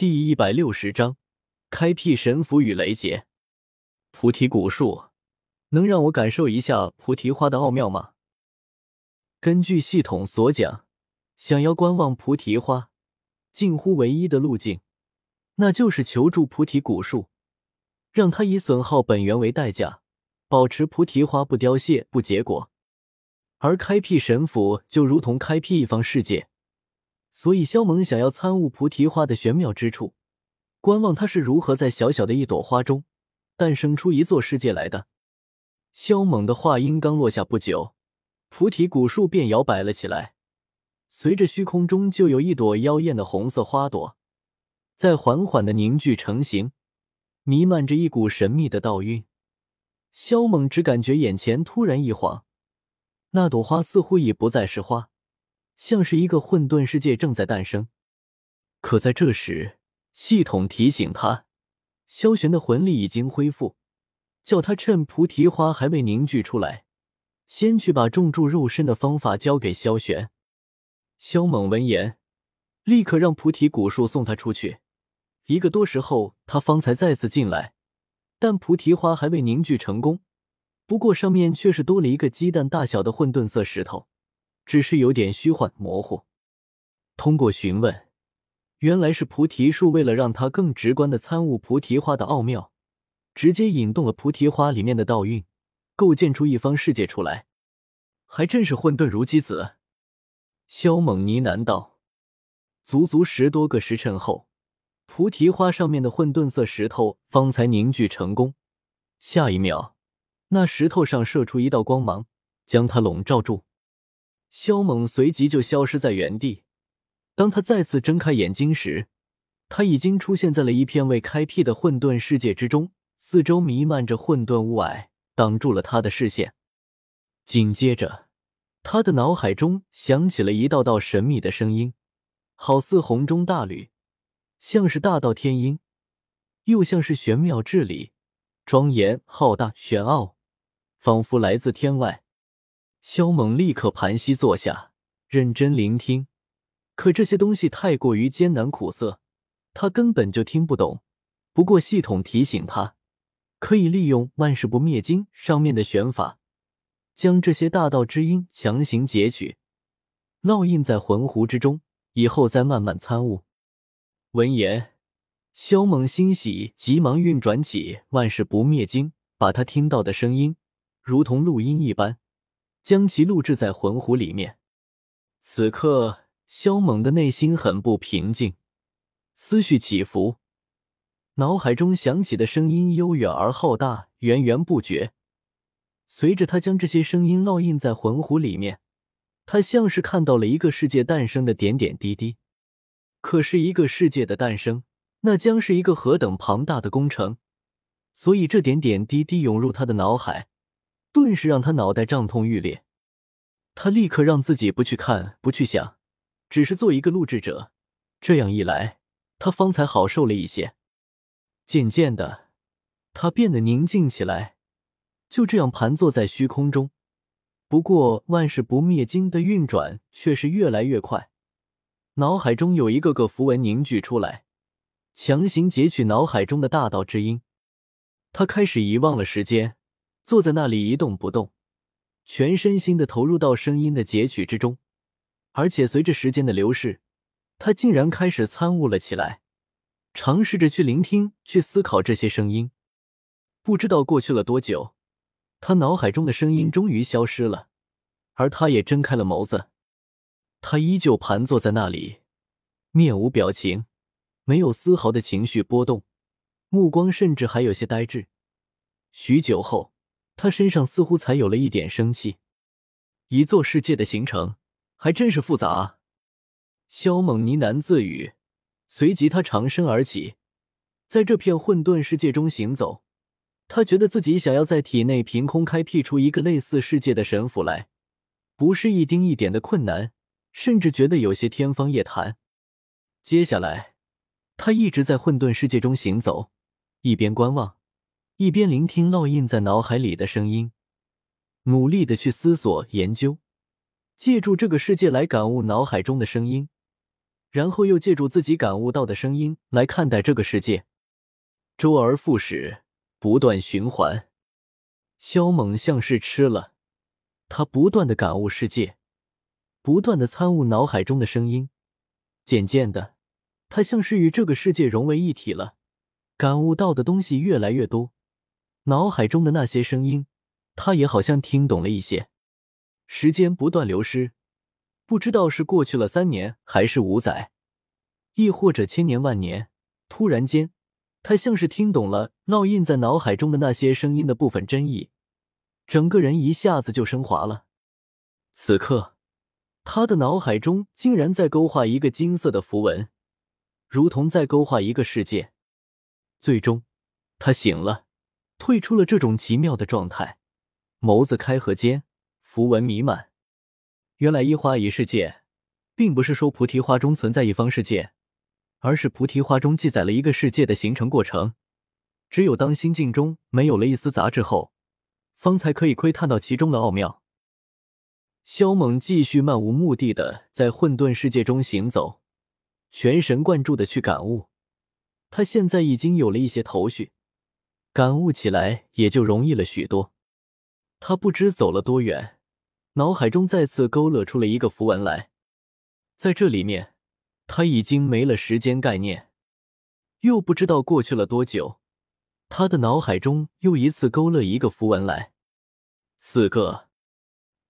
第一百六十章，开辟神符与雷劫。菩提古树，能让我感受一下菩提花的奥妙吗？根据系统所讲，想要观望菩提花，近乎唯一的路径，那就是求助菩提古树，让它以损耗本源为代价，保持菩提花不凋谢、不结果。而开辟神符，就如同开辟一方世界。所以，萧猛想要参悟菩提花的玄妙之处，观望它是如何在小小的一朵花中诞生出一座世界来的。萧猛的话音刚落下不久，菩提古树便摇摆了起来，随着虚空中就有一朵妖艳的红色花朵在缓缓的凝聚成型，弥漫着一股神秘的道韵。萧猛只感觉眼前突然一晃，那朵花似乎已不再是花。像是一个混沌世界正在诞生，可在这时，系统提醒他，萧玄的魂力已经恢复，叫他趁菩提花还未凝聚出来，先去把重铸肉身的方法交给萧玄。萧猛闻言，立刻让菩提古树送他出去。一个多时后，他方才再次进来，但菩提花还未凝聚成功，不过上面却是多了一个鸡蛋大小的混沌色石头。只是有点虚幻模糊。通过询问，原来是菩提树为了让他更直观的参悟菩提花的奥妙，直接引动了菩提花里面的道运，构建出一方世界出来。还真是混沌如鸡子。萧猛呢喃道。足足十多个时辰后，菩提花上面的混沌色石头方才凝聚成功。下一秒，那石头上射出一道光芒，将它笼罩住。萧猛随即就消失在原地。当他再次睁开眼睛时，他已经出现在了一片未开辟的混沌世界之中，四周弥漫着混沌雾霭，挡住了他的视线。紧接着，他的脑海中响起了一道道神秘的声音，好似洪钟大吕，像是大道天音，又像是玄妙至理、庄严浩大、玄奥，仿佛来自天外。萧猛立刻盘膝坐下，认真聆听。可这些东西太过于艰难苦涩，他根本就听不懂。不过系统提醒他，可以利用《万事不灭经》上面的玄法，将这些大道之音强行截取，烙印在魂壶之中，以后再慢慢参悟。闻言，萧猛欣喜，急忙运转起《万事不灭经》，把他听到的声音，如同录音一般。将其录制在魂壶里面。此刻，萧猛的内心很不平静，思绪起伏，脑海中响起的声音悠远而浩大，源源不绝。随着他将这些声音烙印在魂壶里面，他像是看到了一个世界诞生的点点滴滴。可是，一个世界的诞生，那将是一个何等庞大的工程。所以，这点点滴滴涌入他的脑海。顿时让他脑袋胀痛欲裂，他立刻让自己不去看，不去想，只是做一个录制者。这样一来，他方才好受了一些。渐渐的，他变得宁静起来，就这样盘坐在虚空中。不过，万事不灭经的运转却是越来越快，脑海中有一个个符文凝聚出来，强行截取脑海中的大道之音。他开始遗忘了时间。坐在那里一动不动，全身心的投入到声音的截取之中，而且随着时间的流逝，他竟然开始参悟了起来，尝试着去聆听、去思考这些声音。不知道过去了多久，他脑海中的声音终于消失了，而他也睁开了眸子。他依旧盘坐在那里，面无表情，没有丝毫的情绪波动，目光甚至还有些呆滞。许久后。他身上似乎才有了一点生气。一座世界的形成还真是复杂啊！萧猛呢喃自语，随即他长身而起，在这片混沌世界中行走。他觉得自己想要在体内凭空开辟出一个类似世界的神符来，不是一丁一点的困难，甚至觉得有些天方夜谭。接下来，他一直在混沌世界中行走，一边观望。一边聆听烙印在脑海里的声音，努力的去思索研究，借助这个世界来感悟脑海中的声音，然后又借助自己感悟到的声音来看待这个世界，周而复始，不断循环。萧猛像是吃了，他不断的感悟世界，不断的参悟脑海中的声音。渐渐的，他像是与这个世界融为一体了，感悟到的东西越来越多，脑海中的那些声音，他也好像听懂了一些。时间不断流失。不知道是过去了三年，还是五载，亦或者千年万年。突然间，他像是听懂了烙印在脑海中的那些声音的部分真意，整个人一下子就升华了。此刻，他的脑海中竟然在勾画一个金色的符文，如同在勾画一个世界。最终，他醒了，退出了这种奇妙的状态，眸子开合间，符文弥漫。原来一花一世界，并不是说菩提花中存在一方世界，而是菩提花中记载了一个世界的形成过程。只有当心境中没有了一丝杂质后，方才可以窥探到其中的奥妙。萧猛继续漫无目的的在混沌世界中行走，全神贯注的去感悟。他现在已经有了一些头绪，感悟起来也就容易了许多。他不知走了多远。脑海中再次勾勒出了一个符文来，在这里面，他已经没了时间概念，又不知道过去了多久，他的脑海中又一次勾勒一个符文来，四个，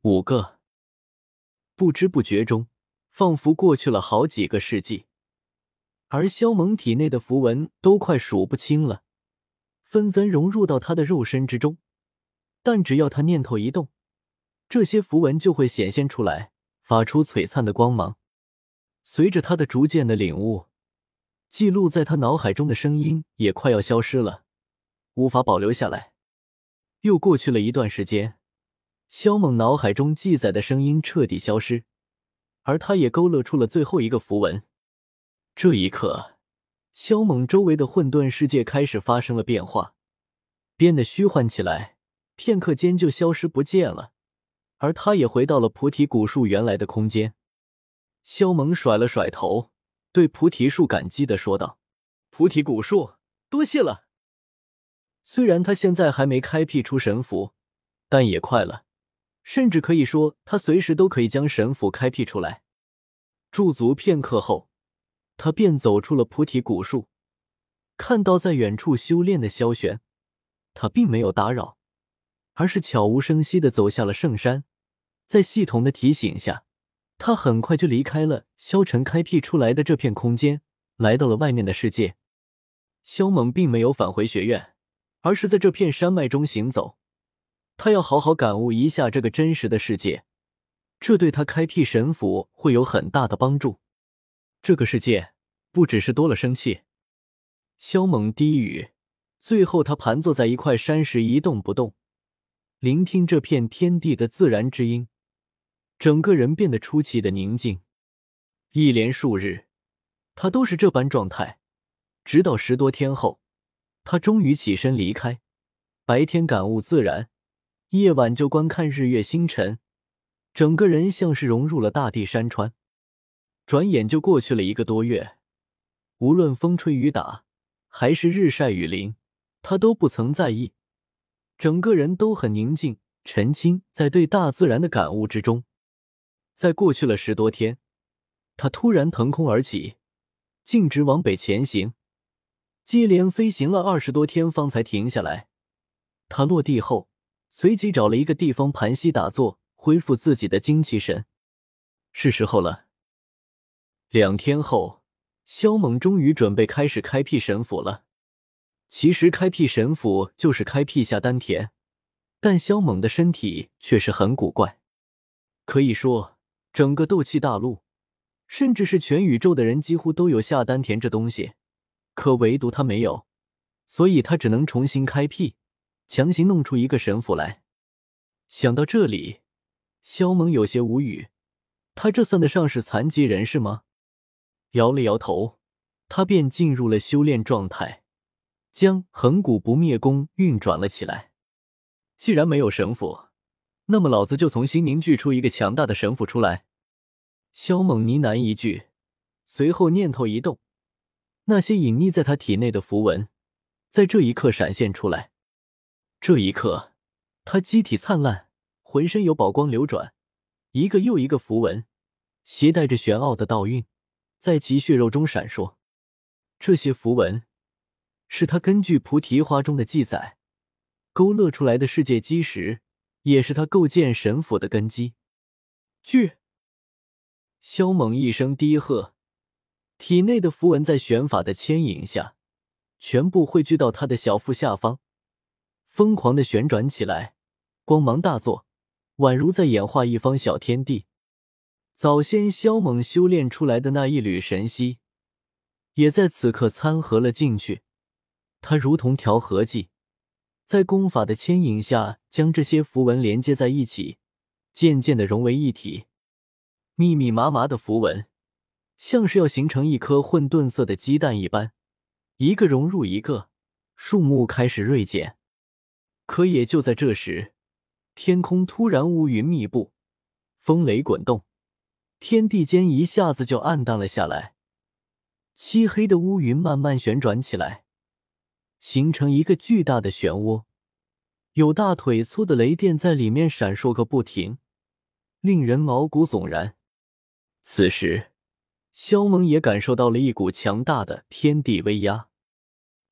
五个，不知不觉中，仿佛过去了好几个世纪，而萧猛体内的符文都快数不清了，纷纷融入到他的肉身之中，但只要他念头一动。这些符文就会显现出来，发出璀璨的光芒。随着他的逐渐的领悟，记录在他脑海中的声音也快要消失了，无法保留下来。又过去了一段时间，萧猛脑海中记载的声音彻底消失，而他也勾勒出了最后一个符文。这一刻，萧猛周围的混沌世界开始发生了变化，变得虚幻起来，片刻间就消失不见了。而他也回到了菩提古树原来的空间。萧猛甩了甩头，对菩提树感激的说道：“菩提古树，多谢了。虽然他现在还没开辟出神符，但也快了，甚至可以说他随时都可以将神符开辟出来。”驻足片刻后，他便走出了菩提古树，看到在远处修炼的萧玄，他并没有打扰，而是悄无声息的走下了圣山。在系统的提醒下，他很快就离开了萧晨开辟出来的这片空间，来到了外面的世界。萧猛并没有返回学院，而是在这片山脉中行走。他要好好感悟一下这个真实的世界，这对他开辟神府会有很大的帮助。这个世界不只是多了生气，萧猛低语，最后他盘坐在一块山石一动不动，聆听这片天地的自然之音。整个人变得出奇的宁静，一连数日，他都是这般状态，直到十多天后，他终于起身离开。白天感悟自然，夜晚就观看日月星辰，整个人像是融入了大地山川。转眼就过去了一个多月，无论风吹雨打，还是日晒雨淋，他都不曾在意，整个人都很宁静、沉清，在对大自然的感悟之中。在过去了十多天，他突然腾空而起，径直往北前行，接连飞行了二十多天，方才停下来。他落地后，随即找了一个地方盘膝打坐，恢复自己的精气神。是时候了。两天后，萧猛终于准备开始开辟神府了。其实，开辟神府就是开辟下丹田，但萧猛的身体却是很古怪，可以说。整个斗气大陆，甚至是全宇宙的人，几乎都有下丹田这东西，可唯独他没有，所以他只能重新开辟，强行弄出一个神符来。想到这里，萧猛有些无语，他这算得上是残疾人士吗？摇了摇头，他便进入了修炼状态，将恒古不灭功运转了起来。既然没有神斧。那么老子就从心凝聚出一个强大的神斧出来。萧猛呢喃一句，随后念头一动，那些隐匿在他体内的符文，在这一刻闪现出来。这一刻，他机体灿烂，浑身有宝光流转，一个又一个符文，携带着玄奥的道韵，在其血肉中闪烁。这些符文，是他根据菩提花中的记载勾勒出来的世界基石，也是他构建神府的根基。巨萧猛一声低喝，体内的符文在玄法的牵引下，全部汇聚到他的小腹下方。疯狂的旋转起来，光芒大作，宛如在演化一方小天地。早先萧猛修炼出来的那一缕神息，也在此刻参合了进去。他如同调和剂，在功法的牵引下，将这些符文连接在一起，渐渐的融为一体。密密麻麻的符文，像是要形成一颗混沌色的鸡蛋一般，一个融入一个，数目开始锐减。可也就在这时，天空突然乌云密布，风雷滚动，天地间一下子就暗淡了下来。漆黑的乌云慢慢旋转起来，形成一个巨大的漩涡，有大腿粗的雷电在里面闪烁个不停，令人毛骨悚然。此时，萧猛也感受到了一股强大的天地威压。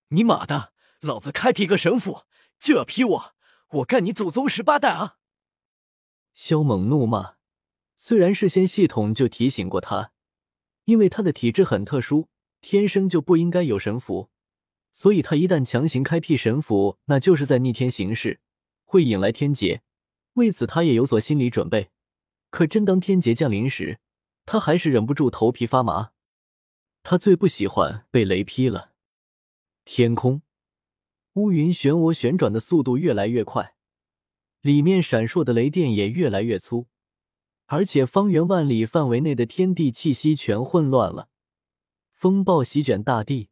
你妈的，老子开辟个神府！就要劈我！我干你祖宗十八代啊！萧猛怒骂。虽然事先系统就提醒过他，因为他的体质很特殊，天生就不应该有神符，所以他一旦强行开辟神符，那就是在逆天行事，会引来天劫。为此，他也有所心理准备。可真当天劫降临时，他还是忍不住头皮发麻。他最不喜欢被雷劈了。天空。乌云漩涡旋转的速度越来越快，里面闪烁的雷电也越来越粗，而且方圆万里范围内的天地气息全混乱了，风暴席卷大地，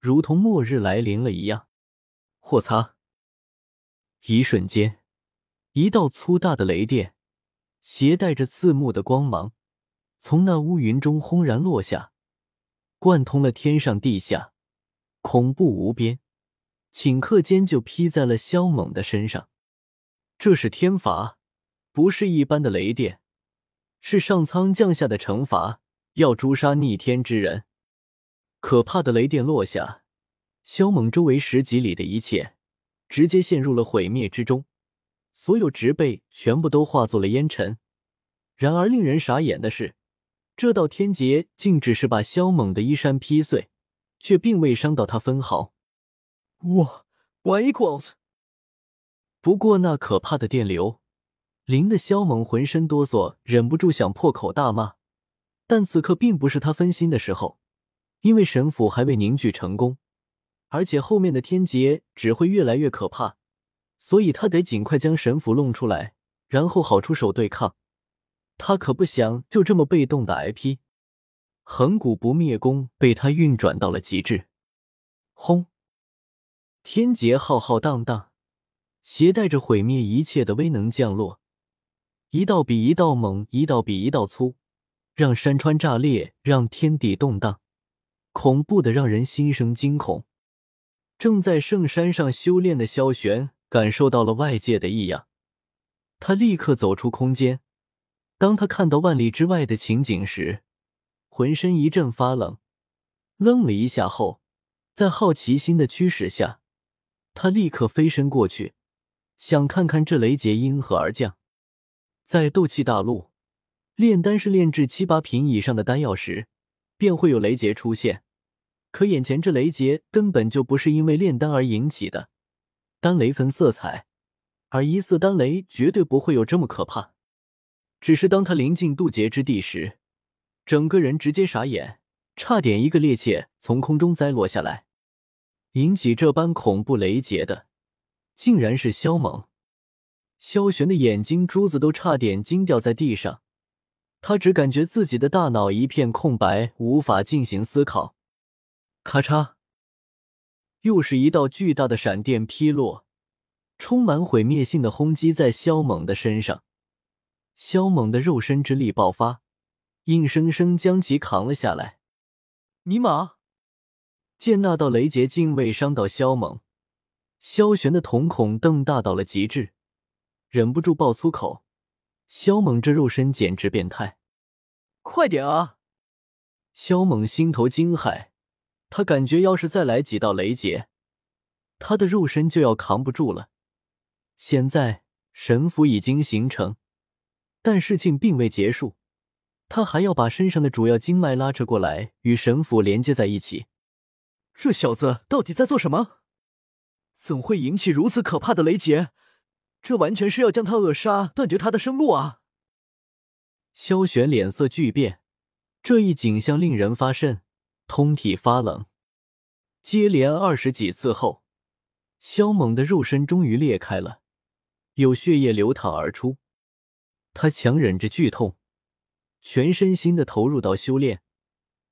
如同末日来临了一样。霍擦！一瞬间，一道粗大的雷电，携带着刺目的光芒，从那乌云中轰然落下，贯通了天上地下，恐怖无边。顷刻间就劈在了萧猛的身上，这是天罚，不是一般的雷电，是上苍降下的惩罚，要诛杀逆天之人。可怕的雷电落下，萧猛周围十几里的一切直接陷入了毁灭之中，所有植被全部都化作了烟尘。然而令人傻眼的是，这道天劫竟只是把萧猛的衣衫劈碎，却并未伤到他分毫。我 One equals。不过那可怕的电流，淋得萧猛浑身哆嗦，忍不住想破口大骂。但此刻并不是他分心的时候，因为神斧还未凝聚成功，而且后面的天劫只会越来越可怕，所以他得尽快将神斧弄出来，然后好出手对抗。他可不想就这么被动的挨劈。恒古不灭功被他运转到了极致，轰！天劫浩浩荡荡，携带着毁灭一切的威能降落，一道比一道猛，一道比一道粗，让山川炸裂，让天地动荡，恐怖的让人心生惊恐。正在圣山上修炼的萧玄感受到了外界的异样，他立刻走出空间。当他看到万里之外的情景时，浑身一阵发冷，愣了一下后，在好奇心的驱使下。他立刻飞身过去，想看看这雷劫因何而降。在斗气大陆，炼丹是炼制七八品以上的丹药时，便会有雷劫出现。可眼前这雷劫根本就不是因为炼丹而引起的，丹雷分色彩，而一色丹雷绝对不会有这么可怕。只是当他临近渡劫之地时，整个人直接傻眼，差点一个趔趄从空中栽落下来。引起这般恐怖雷劫的，竟然是萧猛。萧玄的眼睛珠子都差点惊掉在地上，他只感觉自己的大脑一片空白，无法进行思考。咔嚓，又是一道巨大的闪电劈落，充满毁灭性的轰击在萧猛的身上。萧猛的肉身之力爆发，硬生生将其扛了下来。尼玛！见那道雷劫竟未伤到萧猛，萧玄的瞳孔瞪大到了极致，忍不住爆粗口：“萧猛这肉身简直变态！快点啊！”萧猛心头惊骇，他感觉要是再来几道雷劫，他的肉身就要扛不住了。现在神符已经形成，但事情并未结束，他还要把身上的主要经脉拉扯过来，与神符连接在一起。这小子到底在做什么？怎会引起如此可怕的雷劫？这完全是要将他扼杀，断绝他的生路啊！萧玄脸色巨变，这一景象令人发瘆，通体发冷。接连二十几次后，萧猛的肉身终于裂开了，有血液流淌而出。他强忍着剧痛，全身心的投入到修炼。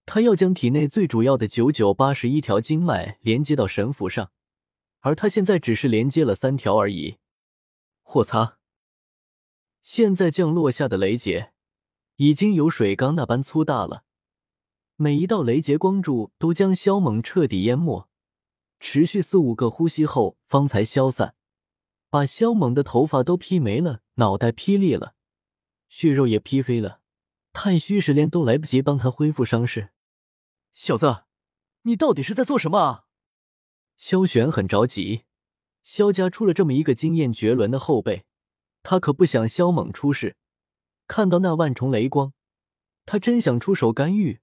他要将体内最主要的九九八十一条经脉连接到神符上，而他现在只是连接了三条而已。霍擦！现在降落下的雷劫已经有水缸那般粗大了，每一道雷劫光柱都将萧猛彻底淹没，持续四五个呼吸后方才消散，把萧猛的头发都劈没了，脑袋劈裂了，血肉也劈飞了，太虚石连都来不及帮他恢复伤势。小子，你到底是在做什么啊？萧玄很着急，萧家出了这么一个惊艳绝伦的后辈，他可不想萧猛出事。看到那万重雷光，他真想出手干预，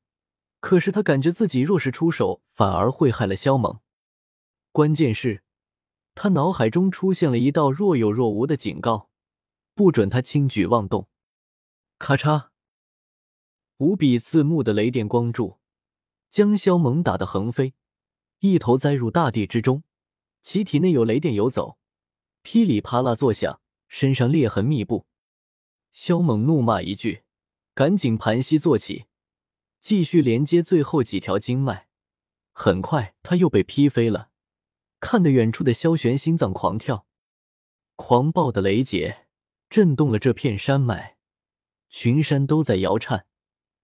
可是他感觉自己若是出手，反而会害了萧猛。关键是，他脑海中出现了一道若有若无的警告，不准他轻举妄动。咔嚓，无比刺目的雷电光柱。将萧猛打得横飞，一头栽入大地之中。其体内有雷电游走，噼里啪啦作响，身上裂痕密布。萧猛怒骂一句，赶紧盘膝坐起，继续连接最后几条经脉。很快，他又被劈飞了，看得远处的萧玄心脏狂跳。狂暴的雷劫震动了这片山脉，群山都在摇颤，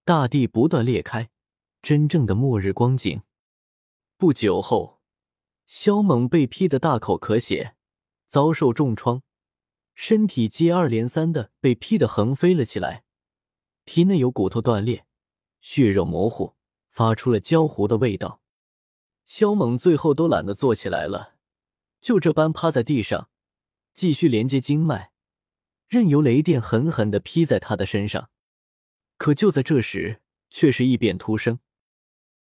大地不断裂开。真正的末日光景。不久后，萧猛被劈得大口咳血，遭受重创，身体接二连三的被劈得横飞了起来，体内有骨头断裂，血肉模糊，发出了焦糊的味道。萧猛最后都懒得坐起来了，就这般趴在地上，继续连接经脉，任由雷电狠狠的劈在他的身上。可就在这时，却是异变突生。